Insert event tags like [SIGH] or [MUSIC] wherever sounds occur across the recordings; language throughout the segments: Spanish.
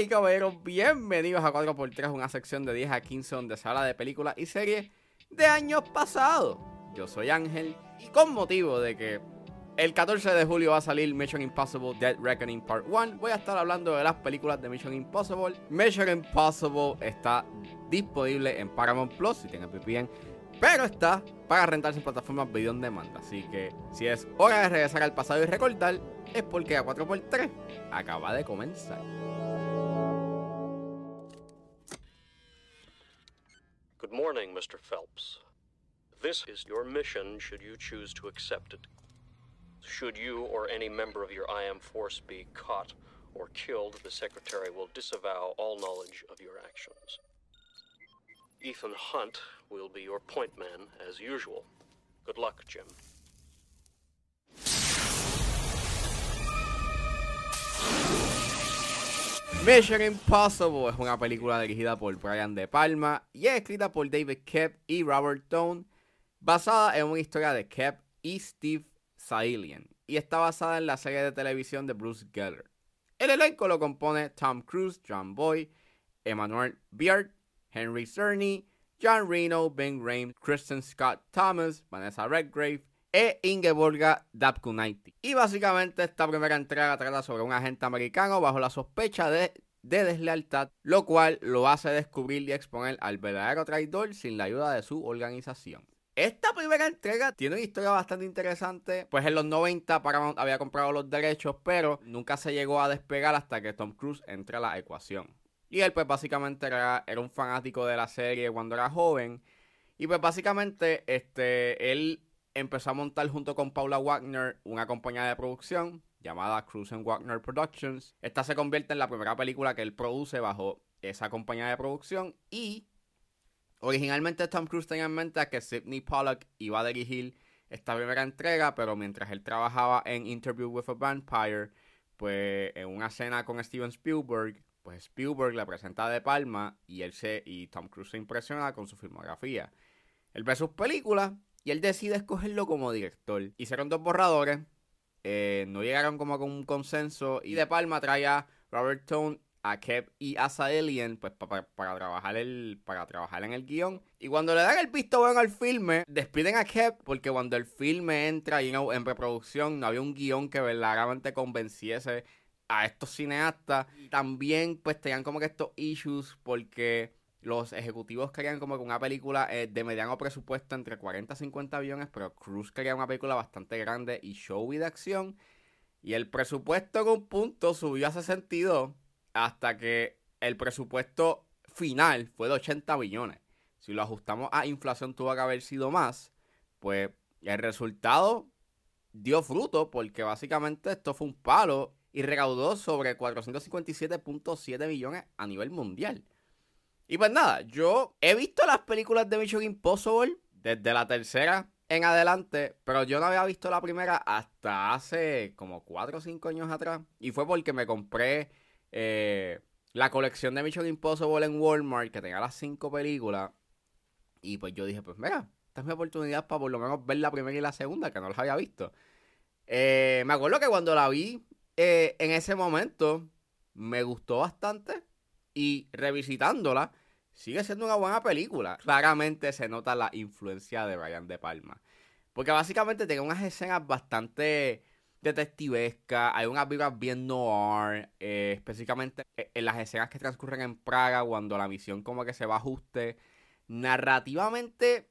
Y caballeros, bienvenidos a 4x3, una sección de 10 a 15 donde se habla de películas y series de años pasados. Yo soy Ángel y con motivo de que el 14 de julio va a salir Mission Impossible Dead Reckoning Part 1, voy a estar hablando de las películas de Mission Impossible. Mission Impossible está disponible en Paramount Plus si tiene VPN, pero está para rentarse en plataformas video en demanda. Así que si es hora de regresar al pasado y recordar, es porque a 4x3 acaba de comenzar. Mr. Phelps. This is your mission should you choose to accept it. Should you or any member of your IM force be caught or killed, the Secretary will disavow all knowledge of your actions. Ethan Hunt will be your point man as usual. Good luck, Jim. Mission Impossible es una película dirigida por Brian De Palma y es escrita por David Kep y Robert Tone, basada en una historia de Kep y Steve Sailian, y está basada en la serie de televisión de Bruce Geller. El elenco lo compone Tom Cruise, John Boy, Emmanuel Beard, Henry Cerny, John Reno, Ben Raim, Kristen Scott Thomas, Vanessa Redgrave e Ingeborga Dapkunaiti. Y básicamente esta primera entrega trata sobre un agente americano bajo la sospecha de, de deslealtad, lo cual lo hace descubrir y exponer al verdadero traidor sin la ayuda de su organización. Esta primera entrega tiene una historia bastante interesante. Pues en los 90 Paramount había comprado los derechos, pero nunca se llegó a despegar hasta que Tom Cruise entra a la ecuación. Y él pues básicamente era, era un fanático de la serie cuando era joven. Y pues básicamente este, él empezó a montar junto con Paula Wagner una compañía de producción llamada Cruise and Wagner Productions. Esta se convierte en la primera película que él produce bajo esa compañía de producción y originalmente Tom Cruise tenía en mente que Sidney Pollack iba a dirigir esta primera entrega, pero mientras él trabajaba en Interview with a Vampire, pues en una cena con Steven Spielberg, pues Spielberg le presenta De Palma y él se y Tom Cruise se impresiona con su filmografía. Él ve sus películas y él decide escogerlo como director. Hicieron dos borradores, eh, no llegaron como con un consenso y De Palma trae a Robert Tone, a Kev y a Saelian pues para trabajar el para trabajar en el guion y cuando le dan el visto bueno al filme despiden a Kev porque cuando el filme entra en preproducción no había un guion que verdaderamente convenciese a estos cineastas también pues tenían como que estos issues porque los ejecutivos querían como que una película eh, de mediano presupuesto entre 40 y 50 millones, pero Cruz quería una película bastante grande y show y de acción. Y el presupuesto en un punto subió a 62 hasta que el presupuesto final fue de 80 millones. Si lo ajustamos a inflación tuvo que haber sido más, pues el resultado dio fruto porque básicamente esto fue un palo y recaudó sobre 457.7 millones a nivel mundial. Y pues nada, yo he visto las películas de Mission Impossible desde la tercera en adelante, pero yo no había visto la primera hasta hace como 4 o 5 años atrás. Y fue porque me compré eh, la colección de Mission Impossible en Walmart, que tenía las 5 películas. Y pues yo dije, pues mira, esta es mi oportunidad para por lo menos ver la primera y la segunda, que no las había visto. Eh, me acuerdo que cuando la vi eh, en ese momento, me gustó bastante. Y revisitándola, sigue siendo una buena película. Claramente se nota la influencia de Brian De Palma. Porque básicamente tiene unas escenas bastante detectivescas. Hay unas vibras bien noir. Eh, específicamente en las escenas que transcurren en Praga. Cuando la misión como que se va a ajuste. Narrativamente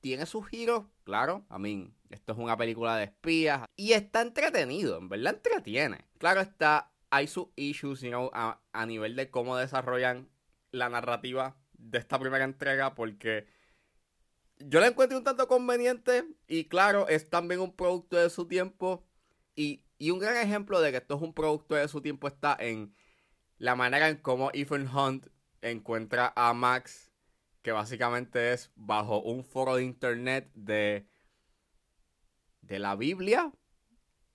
tiene sus giros. Claro, a mí, esto es una película de espías. Y está entretenido. En verdad entretiene. Claro está hay sus issues, you know, a, a, nivel de cómo desarrollan la narrativa de esta primera entrega, porque yo la encuentro un tanto conveniente y claro, es también un producto de su tiempo. Y, y un gran ejemplo de que esto es un producto de su tiempo está en la manera en cómo Ethan Hunt encuentra a Max, que básicamente es bajo un foro de internet de, de la Biblia,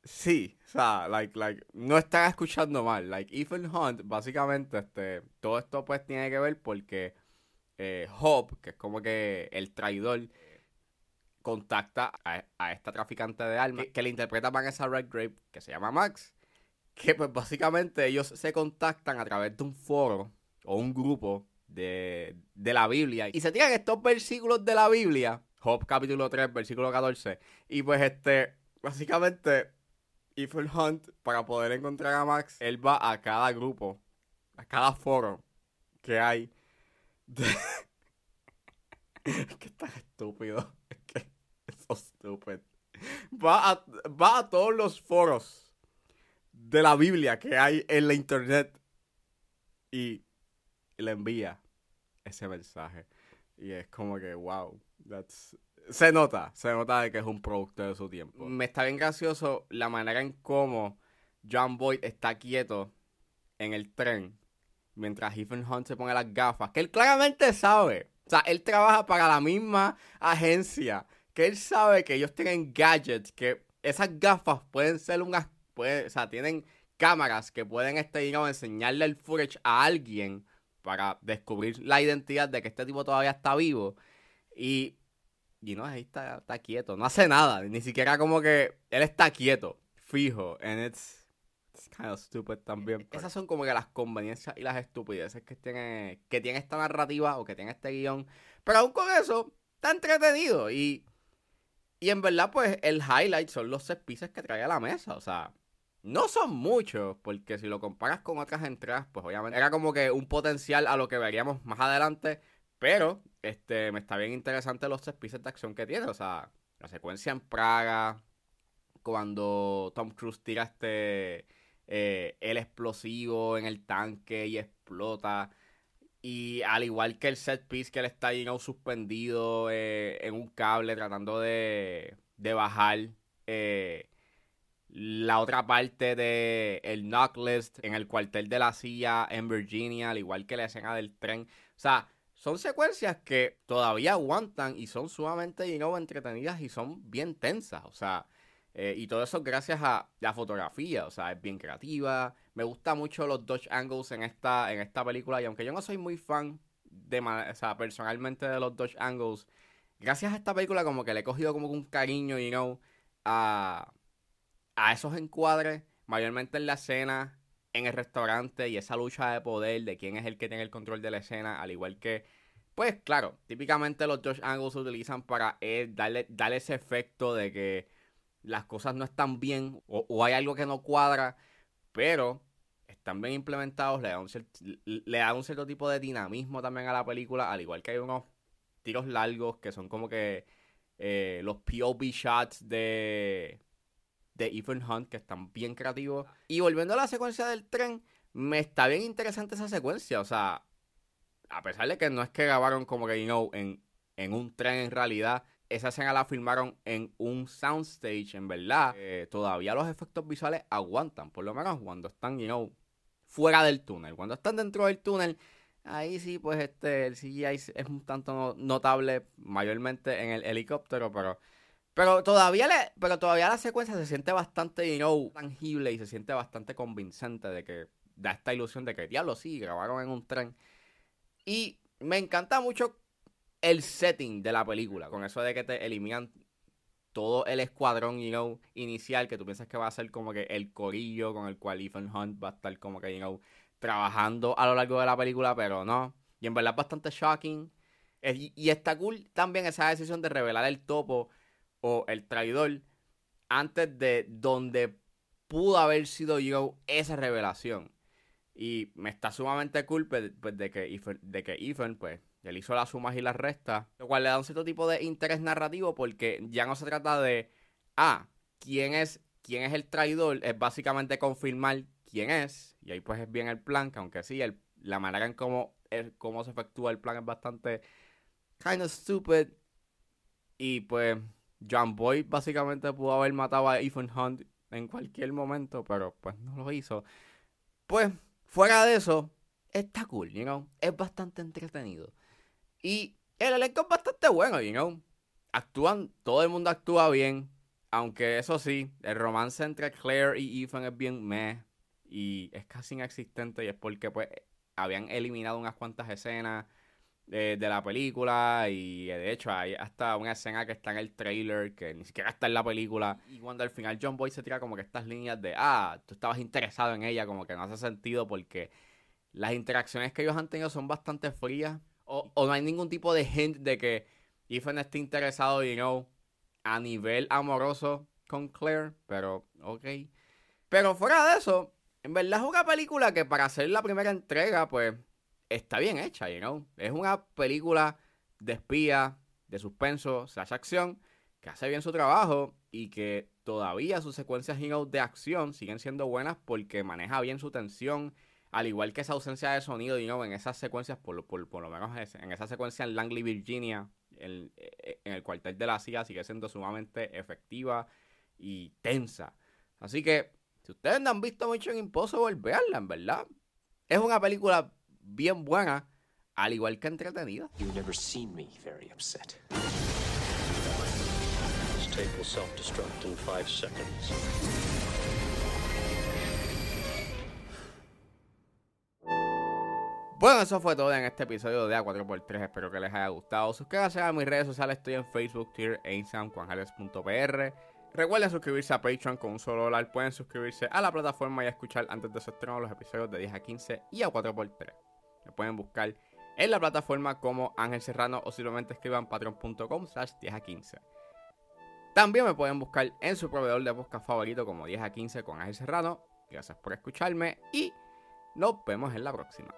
Sí, o sea, like, like, no están escuchando mal. Like, Ethan Hunt, básicamente, este, todo esto pues tiene que ver porque eh, Hope, que es como que el traidor, contacta a, a esta traficante de armas que, le interpreta Vanessa Redgrave, que se llama Max, que pues básicamente ellos se contactan a través de un foro o un grupo de, de la Biblia y se tiran estos versículos de la Biblia, Job capítulo 3, versículo 14, y pues este, básicamente, Ethan Hunt, para poder encontrar a Max, él va a cada grupo, a cada foro que hay. De... [LAUGHS] es que está estúpido, [LAUGHS] es que es so a, va a todos los foros de la Biblia que hay en la internet y le envía ese mensaje. Y es como que, wow, that's... se nota, se nota de que es un producto de su tiempo. Me está bien gracioso la manera en cómo John Boyd está quieto en el tren mientras Ethan Hunt se pone las gafas, que él claramente sabe. O sea, él trabaja para la misma agencia, que él sabe que ellos tienen gadgets, que esas gafas pueden ser unas, o sea, tienen cámaras que pueden este, digamos, enseñarle el footage a alguien para descubrir la identidad de que este tipo todavía está vivo. Y, y no, ahí está, está quieto, no hace nada, ni siquiera como que él está quieto, fijo, and it's, it's kind of stupid también. Esas son como que las conveniencias y las estupideces que tiene, que tiene esta narrativa o que tiene este guion. Pero aún con eso, está entretenido y... Y en verdad, pues, el highlight son los seis pieces que trae a la mesa. O sea, no son muchos, porque si lo comparas con otras entradas, pues obviamente era como que un potencial a lo que veríamos más adelante. Pero, este, me está bien interesante los pieces de acción que tiene. O sea, la secuencia en Praga, cuando Tom Cruise tira este, eh, el explosivo en el tanque y explota. Y al igual que el set piece que él está ahí suspendido eh, en un cable tratando de, de bajar eh, la otra parte de el knocklist en el cuartel de la CIA en Virginia, al igual que la escena del tren. O sea, son secuencias que todavía aguantan y son sumamente you know, entretenidas y son bien tensas. O sea, eh, y todo eso gracias a la fotografía. O sea, es bien creativa. Me gusta mucho los Dodge Angles en esta, en esta película. Y aunque yo no soy muy fan de o sea, personalmente de los Dodge Angles, gracias a esta película como que le he cogido como un cariño, you know, a, a esos encuadres, mayormente en la escena, en el restaurante y esa lucha de poder de quién es el que tiene el control de la escena, al igual que, pues claro, típicamente los Dodge Angles se utilizan para eh, darle, darle ese efecto de que las cosas no están bien o, hay algo que no cuadra, pero están bien implementados, le da, un cierto, le da un cierto tipo de dinamismo también a la película, al igual que hay unos tiros largos que son como que eh, los POV shots de, de Ethan Hunt, que están bien creativos. Y volviendo a la secuencia del tren, me está bien interesante esa secuencia, o sea, a pesar de que no es que grabaron como que, you know, en, en un tren en realidad, esa escena la filmaron en un soundstage, en verdad. Todavía los efectos visuales aguantan, por lo menos cuando están, you know, fuera del túnel. Cuando están dentro del túnel, ahí sí, pues este, el CGI es un tanto notable, mayormente en el helicóptero, pero, pero todavía le, pero todavía la secuencia se siente bastante, you know, tangible y se siente bastante convincente de que da esta ilusión de que diablo sí, grabaron en un tren. Y me encanta mucho el setting de la película, con eso de que te eliminan todo el escuadrón, you know, inicial, que tú piensas que va a ser como que el corillo con el cual Ethan Hunt va a estar como que, you know, trabajando a lo largo de la película, pero no. Y en verdad es bastante shocking. Y, está cool también esa decisión de revelar el topo o el traidor antes de donde pudo haber sido yo esa revelación. Y me está sumamente cool pues, de, que Ethan, de que Ethan, pues, él hizo las sumas y las restas, lo cual le da un cierto tipo de interés narrativo porque ya no se trata de, ah, quién es, quién es el traidor, es básicamente confirmar quién es, y ahí pues es bien el plan, que aunque sí, el, la manera en cómo, el, cómo se efectúa el plan es bastante kind of stupid, y pues John Boyd básicamente pudo haber matado a Ethan Hunt en cualquier momento, pero pues no lo hizo. Pues, fuera de eso, está cool, you know, es bastante entretenido. Y el elenco es bastante bueno, you know. Actúan, todo el mundo actúa bien. Aunque eso sí, el romance entre Claire y Ethan es bien meh. Y es casi inexistente. Y es porque pues habían eliminado unas cuantas escenas. De, la película y de hecho hay hasta una escena que está en el trailer que ni siquiera está en la película y cuando al final John Boy se tira como que estas líneas de ah, tú estabas interesado en ella como que no hace sentido porque las interacciones que ellos han tenido son bastante frías o, no hay ningún tipo de hint de que Ethan esté interesado, you know, a nivel amoroso con Claire, pero ok. Pero fuera de eso, en verdad es una película que para hacer la primera entrega, pues está bien hecha, you know. Es una película de espía, de suspenso, slash acción, que hace bien su trabajo y que todavía sus secuencias you de acción siguen siendo buenas porque maneja bien su tensión, al igual que esa ausencia de sonido, you know, en esas secuencias, por, por, por lo menos en esa secuencia en Langley, Virginia, en, en el cuartel de la CIA, sigue siendo sumamente efectiva y tensa. Así que, si ustedes no han visto mucho en Impossible, veanla, en verdad. Es una película bien buena, al igual que entretenida. You've never seen me very upset. This tape will self-destruct in five seconds. Bueno, eso fue todo en este episodio de A4x3. Espero que les haya gustado. Suscríbanse a mis redes sociales. Estoy en Facebook, Twitter e Instagram, juanjales.pr. Recuerden suscribirse a Patreon con un solo dólar. Pueden suscribirse a la plataforma y escuchar antes de su estreno los episodios de 10 a 15 y a 4x3. Me pueden buscar en la plataforma como Ángel Serrano o simplemente escriban patreon.com slash 10 a 15. También me pueden buscar en su proveedor de podcast favorito como 10 a 15 con Ángel Serrano. Gracias por escucharme y nos vemos en la próxima.